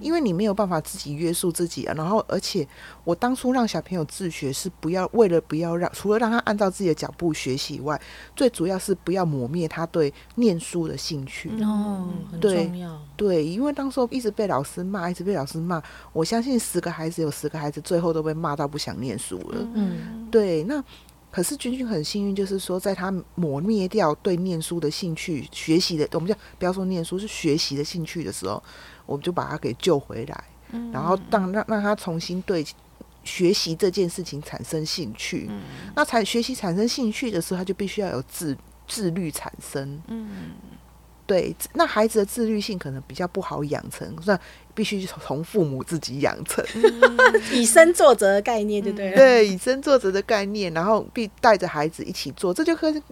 因为你没有办法自己约束自己啊。然后，而且我当初让小朋友自学是不要为了不要让，除了让他按照自己的脚步学习以外，最主要是不要磨灭他对念书的兴趣。哦，很对重要。对，因为当时候一直被老师骂，一直被老师骂，我相信十个孩子有十个孩子最后都被骂到不想念书了。嗯，对，那可是君君很幸运，就是说在他磨灭掉对念书的兴趣、学习的，我们叫不要说念书，是学习的兴趣的时候，我们就把他给救回来，然后让让让他重新对。学习这件事情产生兴趣，那才学习产生兴趣的时候，他就必须要有自自律产生。嗯，对，那孩子的自律性可能比较不好养成，那必须从父母自己养成。以身作则的概念就对不。对，对以身作则的概念，然后必带着孩子一起做，这就跟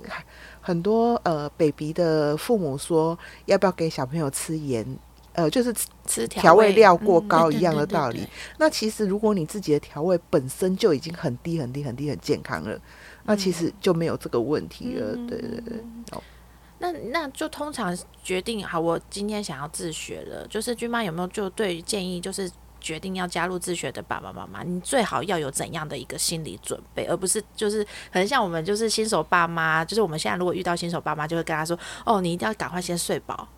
很多呃 baby 的父母说要不要给小朋友吃盐，呃，就是吃调味料过嗯高一样的道理。对那其实如果你自己的调味本身就已经很低很低很低很健康了，那其实就没有这个问题了。对对对，那那就通常决定好，我今天想要自学了，就是君妈有没有就对建议，就是决定要加入自学的爸爸妈妈，你最好要有怎样的一个心理准备，而不是就是可能像我们就是新手爸妈，就是我们现在如果遇到新手爸妈，就会跟他说，哦，你一定要赶快先睡饱。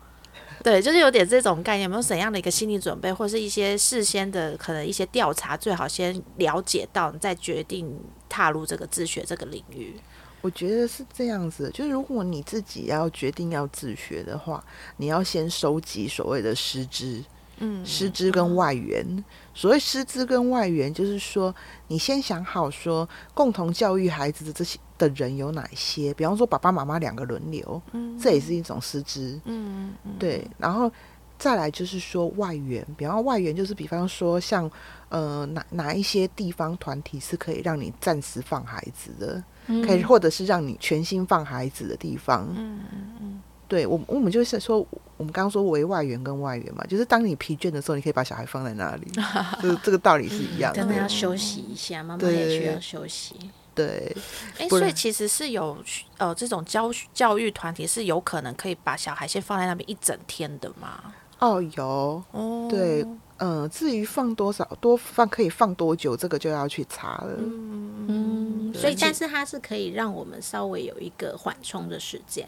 对，就是有点这种概念，有没有怎样的一个心理准备，或是一些事先的可能一些调查，最好先了解到，你再决定踏入这个自学这个领域。我觉得是这样子，就是如果你自己要决定要自学的话，你要先收集所谓的师资。嗯，师资跟外援，所谓师资跟外援，就是说你先想好说共同教育孩子的这些的人有哪些，比方说爸爸妈妈两个轮流，嗯这也是一种师资，嗯嗯。对，然后再来就是说外援，比方外援就是比方说像呃哪哪一些地方团体是可以让你暂时放孩子的，可以或者是让你全心放孩子的地方，嗯嗯嗯对我，我们就是说，我们刚刚说为外援跟外援嘛，就是当你疲倦的时候，你可以把小孩放在那里，这这个道理是一样的真的要。休息一下，妈妈也需要休息。对，哎、所以其实是有呃这种教教育团体是有可能可以把小孩先放在那边一整天的吗？哦，有，哦，对，嗯、至于放多少，多放可以放多久，这个就要去查了。嗯，对所以但是它是可以让我们稍微有一个缓冲的时间，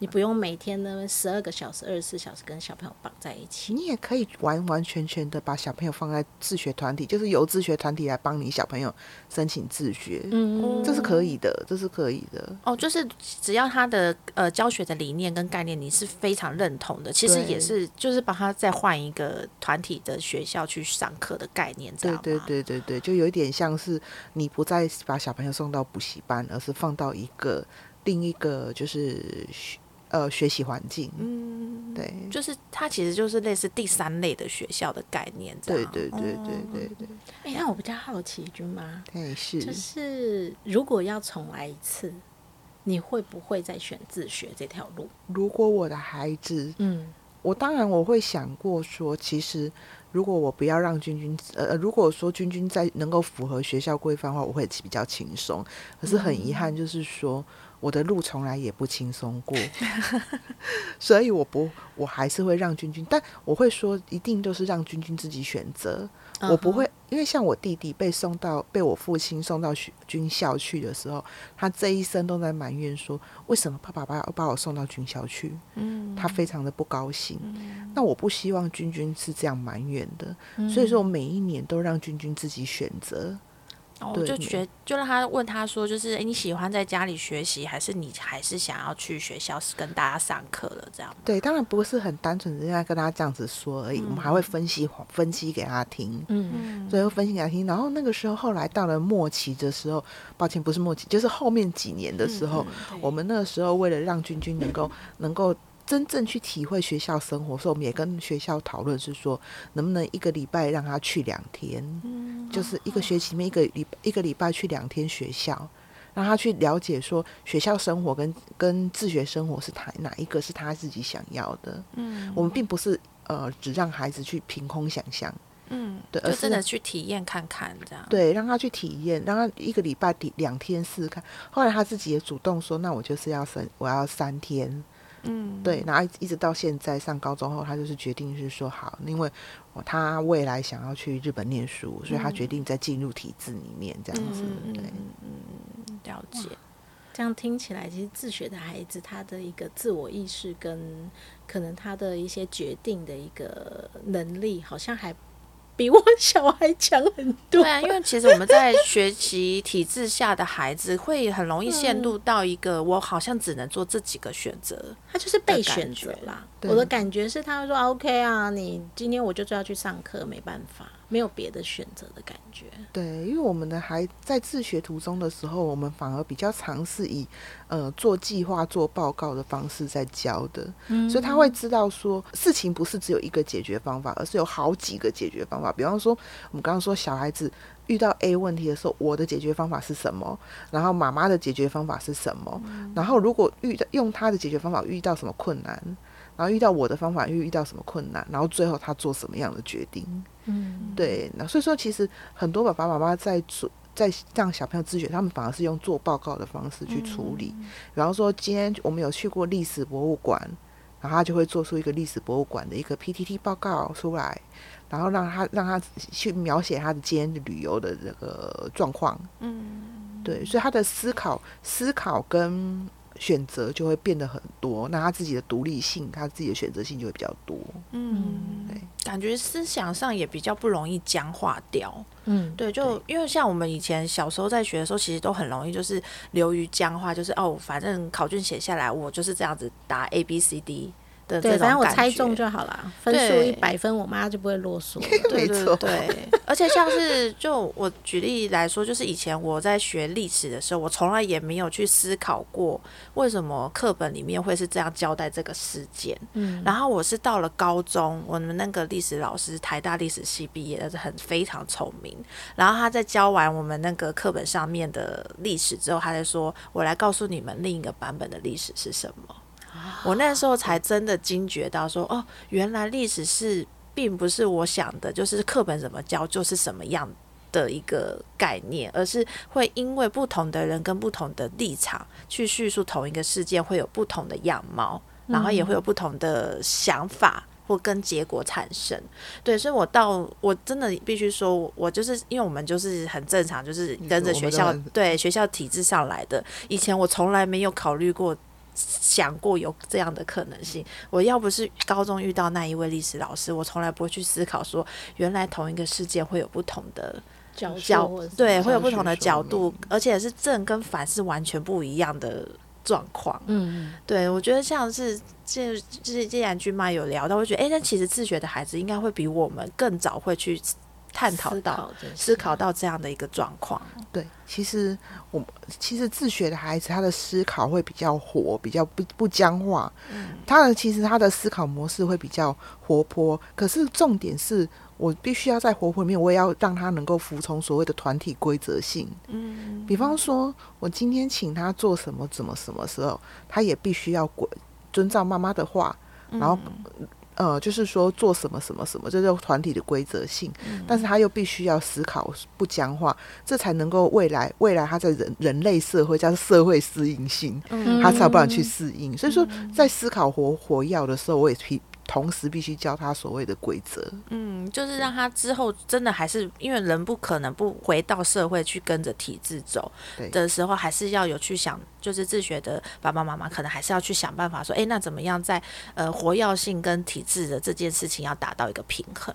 你不用每天呢十二个小时、二十四小时跟小朋友绑在一起。你也可以完完全全的把小朋友放在自学团体，就是由自学团体来帮你小朋友申请自学，嗯，这是可以的，这是可以的。哦，就是只要他的呃教学的理念跟概念你是非常认同的，其实也是就是帮他再换一个团体的学校去上课的概念，这对对对对对，就有一点像是你不再把小朋友送到补习班，而是放到一个另一个就是学呃学习环境。嗯，对，就是它其实就是类似第三类的学校的概念，这对样。对对对对对，哎、那我比较好奇，君妈，对是。就是如果要重来一次，你会不会再选自学这条路？如果我的孩子，嗯。我当然我会想过说，其实如果我不要让君君，呃，如果说君君在能够符合学校规范的话，我会比较轻松。可是很遗憾，就是说我的路从来也不轻松过，所以我不，我还是会让君君，但我会说，一定就是让君君自己选择，我不会，因为像我弟弟被送到被我父亲送到学军校去的时候，他这一生都在埋怨说，为什么爸爸把要把我送到军校去？嗯，他非常的不高兴。那我不希望君君是这样埋怨的，所以说我每一年都让君君自己选择。哦，就学就让他问他说，就是哎，你喜欢在家里学习，还是你还是想要去学校跟大家上课了？这样对，当然不是很单纯的在跟他这样子说而已，我们还会分析分析给他听，嗯，所以会分析给他听。然后那个时候后来到了末期的时候，抱歉，不是末期，就是后面几年的时候，我们那个时候为了让君君能够能够。真正去体会学校生活，所以我们也跟学校讨论，是说能不能一个礼拜让他去两天，嗯就是一个学期面一个礼一个礼拜去两天学校，让他去了解说学校生活跟跟自学生活是他哪一个是他自己想要的。嗯，我们并不是呃只让孩子去凭空想象，嗯，对，而是真的去体验看看这样。对，让他去体验，让他一个礼拜第两天试试看。后来他自己也主动说，那我就是要三，我要三天。嗯，对，然后一直到现在上高中后，他就是决定是说好，因为他未来想要去日本念书，所以他决定再进入体制里面这样子。对，嗯，了解。这样听起来，其实自学的孩子他的一个自我意识跟可能他的一些决定的一个能力，好像还。比我小孩强很多。对啊，因为其实我们在学习体制下的孩子，会很容易陷入到一个我好像只能做这几个选择，他就是被选择啦。我的感觉是，他会说：“OK 啊，你今天我就是要去上课，没办法。”没有别的选择的感觉。对，因为我们的还在自学途中的时候，我们反而比较尝试以呃做计划、做报告的方式在教的，所以他会知道说事情不是只有一个解决方法，而是有好几个解决方法。比方说，我们刚刚说小孩子遇到 A 问题的时候，我的解决方法是什么？然后妈妈的解决方法是什么？然后如果遇到用他的解决方法遇到什么困难？然后遇到我的方法又遇到什么困难？然后最后他做什么样的决定？嗯，对。那所以说，其实很多爸爸妈妈在做在让小朋友自学，他们反而是用做报告的方式去处理。比方说，今天我们有去过历史博物馆，然后他就会做出一个历史博物馆的一个 PPT 报告出来，然后让他让他去描写他的今天的旅游的这个状况。嗯，对。所以他的思考思考跟。选择就会变得很多，那他自己的独立性，他自己的选择性就会比较多。嗯，对，感觉思想上也比较不容易僵化掉。嗯，对，就因为像我们以前小时候在学的时候，其实都很容易就是流于僵化，就是哦，反正考卷写下来，我就是这样子答 A B C D。对，反正我猜中就好了，分数一百分，我妈就不会啰嗦。对对对，而且像是就我举例来说，就是以前我在学历史的时候，我从来也没有去思考过为什么课本里面会是这样交代这个事件。嗯，然后我是到了高中，我们那个历史老师，台大历史系毕业的，很非常聪明。然后他在教完我们那个课本上面的历史之后，他在说：“我来告诉你们另一个版本的历史是什么。”我那时候才真的惊觉到，说哦，原来历史是并不是我想的，就是课本怎么教就是什么样的一个概念，而是会因为不同的人跟不同的立场去叙述同一个事件，会有不同的样貌，然后也会有不同的想法或跟结果产生。对，所以我到我真的必须说，我就是因为我们就是很正常，就是跟着学校对学校体制上来的。以前我从来没有考虑过。想过有这样的可能性，我要不是高中遇到那一位历史老师，我从来不会去思考说，原来同一个事件会有不同的角对，会有不同的角度，而且是正跟反是完全不一样的状况。嗯，对，我觉得像是这这这两句嘛有聊到，我觉得哎，那其实自学的孩子应该会比我们更早会去。探讨到、思考到这样的一个状况，对，其实我其实自学的孩子，他的思考会比较活，比较不不僵化。嗯，他的其实他的思考模式会比较活泼。可是重点是我必须要在活泼里面，我也要让他能够服从所谓的团体规则性。嗯，比方说，我今天请他做什么，怎么什么时候，他也必须要遵照妈妈的话，然后。呃，就是说做什么什么什么，这就团体的规则性，但是他又必须要思考不僵化，这才能够未来未来他在人人类社会叫社会适应性，他才有办法去适应。所以说，在思考活活药的时候，我也提。同时必须教他所谓的规则，嗯，就是让他之后真的还是因为人不可能不回到社会去跟着体制走的时候，还是要有去想，就是自学的爸爸妈妈可能还是要去想办法说，哎，那怎么样在呃活跃性跟体制的这件事情要达到一个平衡？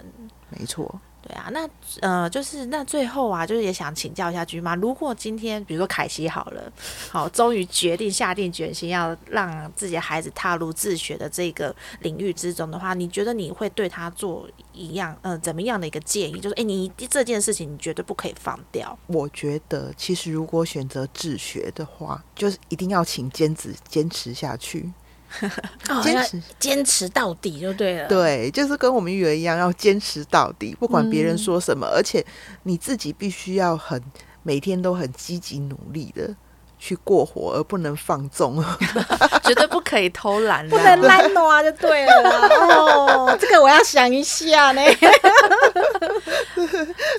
没错。对啊，那呃，就是那最后啊，就是也想请教一下君妈，如果今天比如说凯西好了，好，终于决定下定决心要让自己的孩子踏入自学的这个领域之中的话，你觉得你会对他做一样呃怎么样的一个建议？就是哎，你这件事情你绝对不可以放掉。我觉得其实如果选择自学的话，就是一定要请坚持坚持下去。坚持坚持到底就对了。对，就是跟我们育儿一样，要坚持到底，不管别人说什么，而且你自己必须要很每天都很积极努力的去过活，而不能放纵，绝对不可以偷懒，不能懒惰就对了。哦，这个我要想一下呢。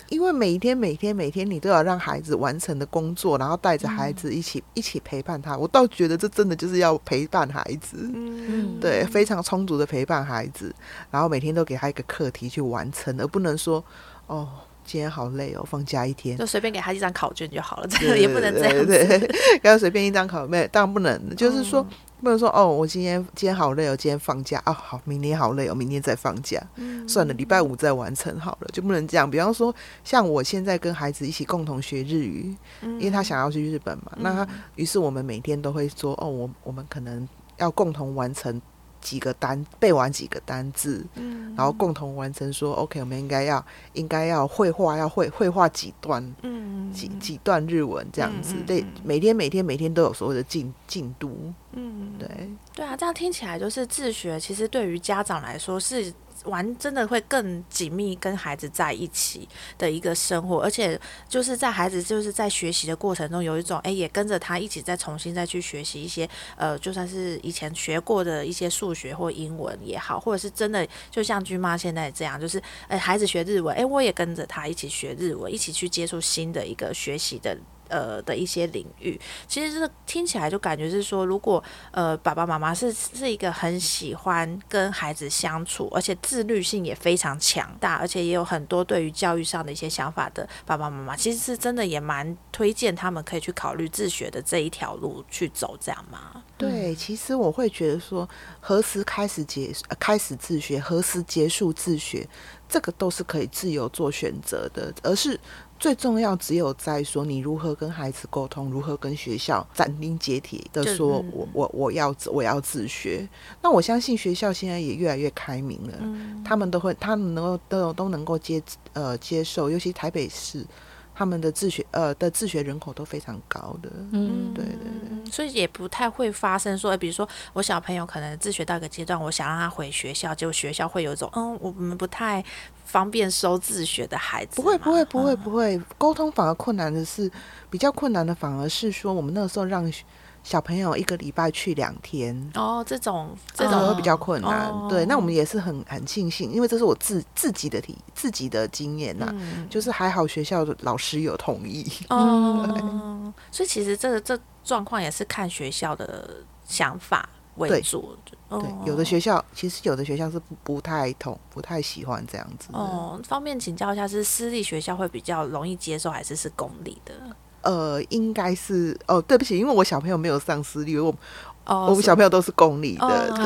因为每一天、每天、每天，你都要让孩子完成的工作，然后带着孩子一起一起陪伴他。我倒觉得这真的就是要陪伴孩子，嗯，对，非常充足的陪伴孩子，然后每天都给他一个课题去完成，而不能说哦，今天好累哦，放假一天就随便给他一张考卷就好了，这个也不能这样子，给他 随便一张考卷，当然不能，就是说。不能说哦，我今天今天好累哦，今天放假啊，好，明天好累哦，明天再放假，算了，礼拜五再完成好了，就不能这样。比方说，像我现在跟孩子一起共同学日语，因为他想要去日本嘛，那他于是我们每天都会说哦，我我们可能要共同完成。几个单背完几个单字，嗯，然后共同完成说，OK，我们应该要应该要绘画，要绘绘画几段，嗯，几几段日文这样子，对，每天每天每天都有所谓的进进度，嗯，对，对啊，这样听起来就是自学，其实对于家长来说是。玩真的会更紧密跟孩子在一起的一个生活，而且就是在孩子就是在学习的过程中，有一种哎，也跟着他一起再重新再去学习一些呃，就算是以前学过的一些数学或英文也好，或者是真的就像君妈现在这样，就是哎，孩子学日文，哎，我也跟着他一起学日文，一起去接触新的一个学习的。呃的一些领域，其实是听起来就感觉是说，如果呃爸爸妈妈是是一个很喜欢跟孩子相处，而且自律性也非常强大，而且也有很多对于教育上的一些想法的爸爸妈妈，其实是真的也蛮推荐他们可以去考虑自学的这一条路去走，这样吗？对，其实我会觉得说，何时开始结开始自学，何时结束自学，这个都是可以自由做选择的，而是。最重要只有在说你如何跟孩子沟通，如何跟学校斩钉截铁的说，我我我要我要自学。那我相信学校现在也越来越开明了，他们都会，他们能够都都能够接呃接受，尤其台北市。他们的自学呃的自学人口都非常高的，嗯，对对对，所以也不太会发生说，比如说我小朋友可能自学到一个阶段，我想让他回学校，结果学校会有一种，嗯，我们不太方便收自学的孩子。不会不会不会不会，沟通反而困难的是，比较困难的反而是说，我们那个时候让。小朋友一个礼拜去两天哦，这种这种会比较困难。对，那我们也是很很庆幸，因为这是我自自己的体自己的经验呐，就是还好学校的老师有同意。哦，所以其实这个这状况也是看学校的想法为主。对，有的学校其实有的学校是不不太同不太喜欢这样子。哦，方便请教一下，是私立学校会比较容易接受，还是是公立的？呃，应该是哦，对不起，因为我小朋友没有上私立，我哦我们小朋友都是公立的，对。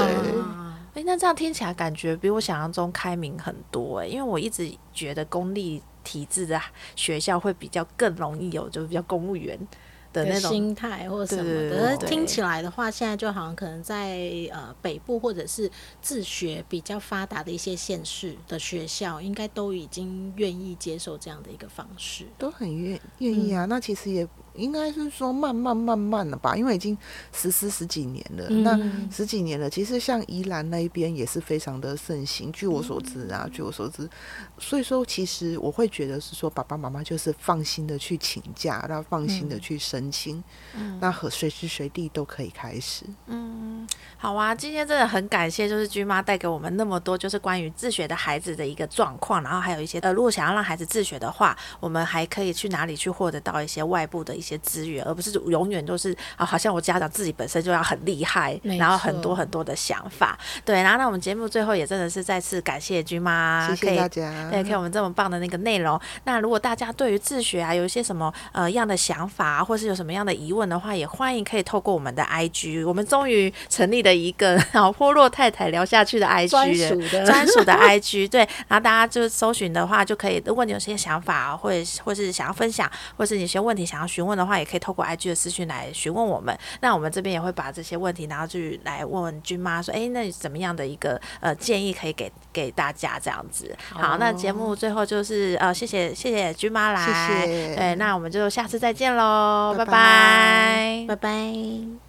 哎，那这样听起来感觉比我想象中开明很多哎，因为我一直觉得公立体制的学校会比较更容易有，就是比较公务员。的那种心态或什么的，听起来的话，现在就好像可能在呃北部或者是自学比较发达的一些县市的学校，应该都已经愿意接受这样的一个方式，都很愿愿意啊。那其实也。应该是说慢慢慢慢的吧，因为已经实施十几年了。那十几年了，其实像宜兰那一边也是非常的盛行。据我所知啊，据我所知，所以说其实我会觉得是说爸爸妈妈就是放心的去请假，然后放心的去申请，嗯那和随时随地都可以开始。嗯。好啊，今天真的很感谢，就是君妈带给我们那么多，就是关于自学的孩子的一个状况，然后还有一些呃，如果想要让孩子自学的话，我们还可以去哪里去获得到一些外部的一些资源，而不是永远都是啊，好像我家长自己本身就要很厉害，然后很多很多的想法。对，然后那我们节目最后也真的是再次感谢君妈，谢谢大家。对，给我们这么棒的那个内容。那如果大家对于自学啊有一些什么呃样的想法、啊，或是有什么样的疑问的话，也欢迎可以透过我们的 IG，我们终于成立了一个老坡洛太太聊下去的 IG 专属的专属的 IG，对，然后大家就搜寻的话就可以。如果你有些想法啊，或者或是想要分享，或是你有些问题想要询问的话，也可以透过 IG 的私讯来询问我们。那我们这边也会把这些问题，然后去来问问君妈说，哎，那怎么样的一个呃建议可以给给大家这样子？好，那节目最后就是呃，谢谢谢谢君妈来，谢谢对，那我们就下次再见喽，拜拜拜拜拜拜。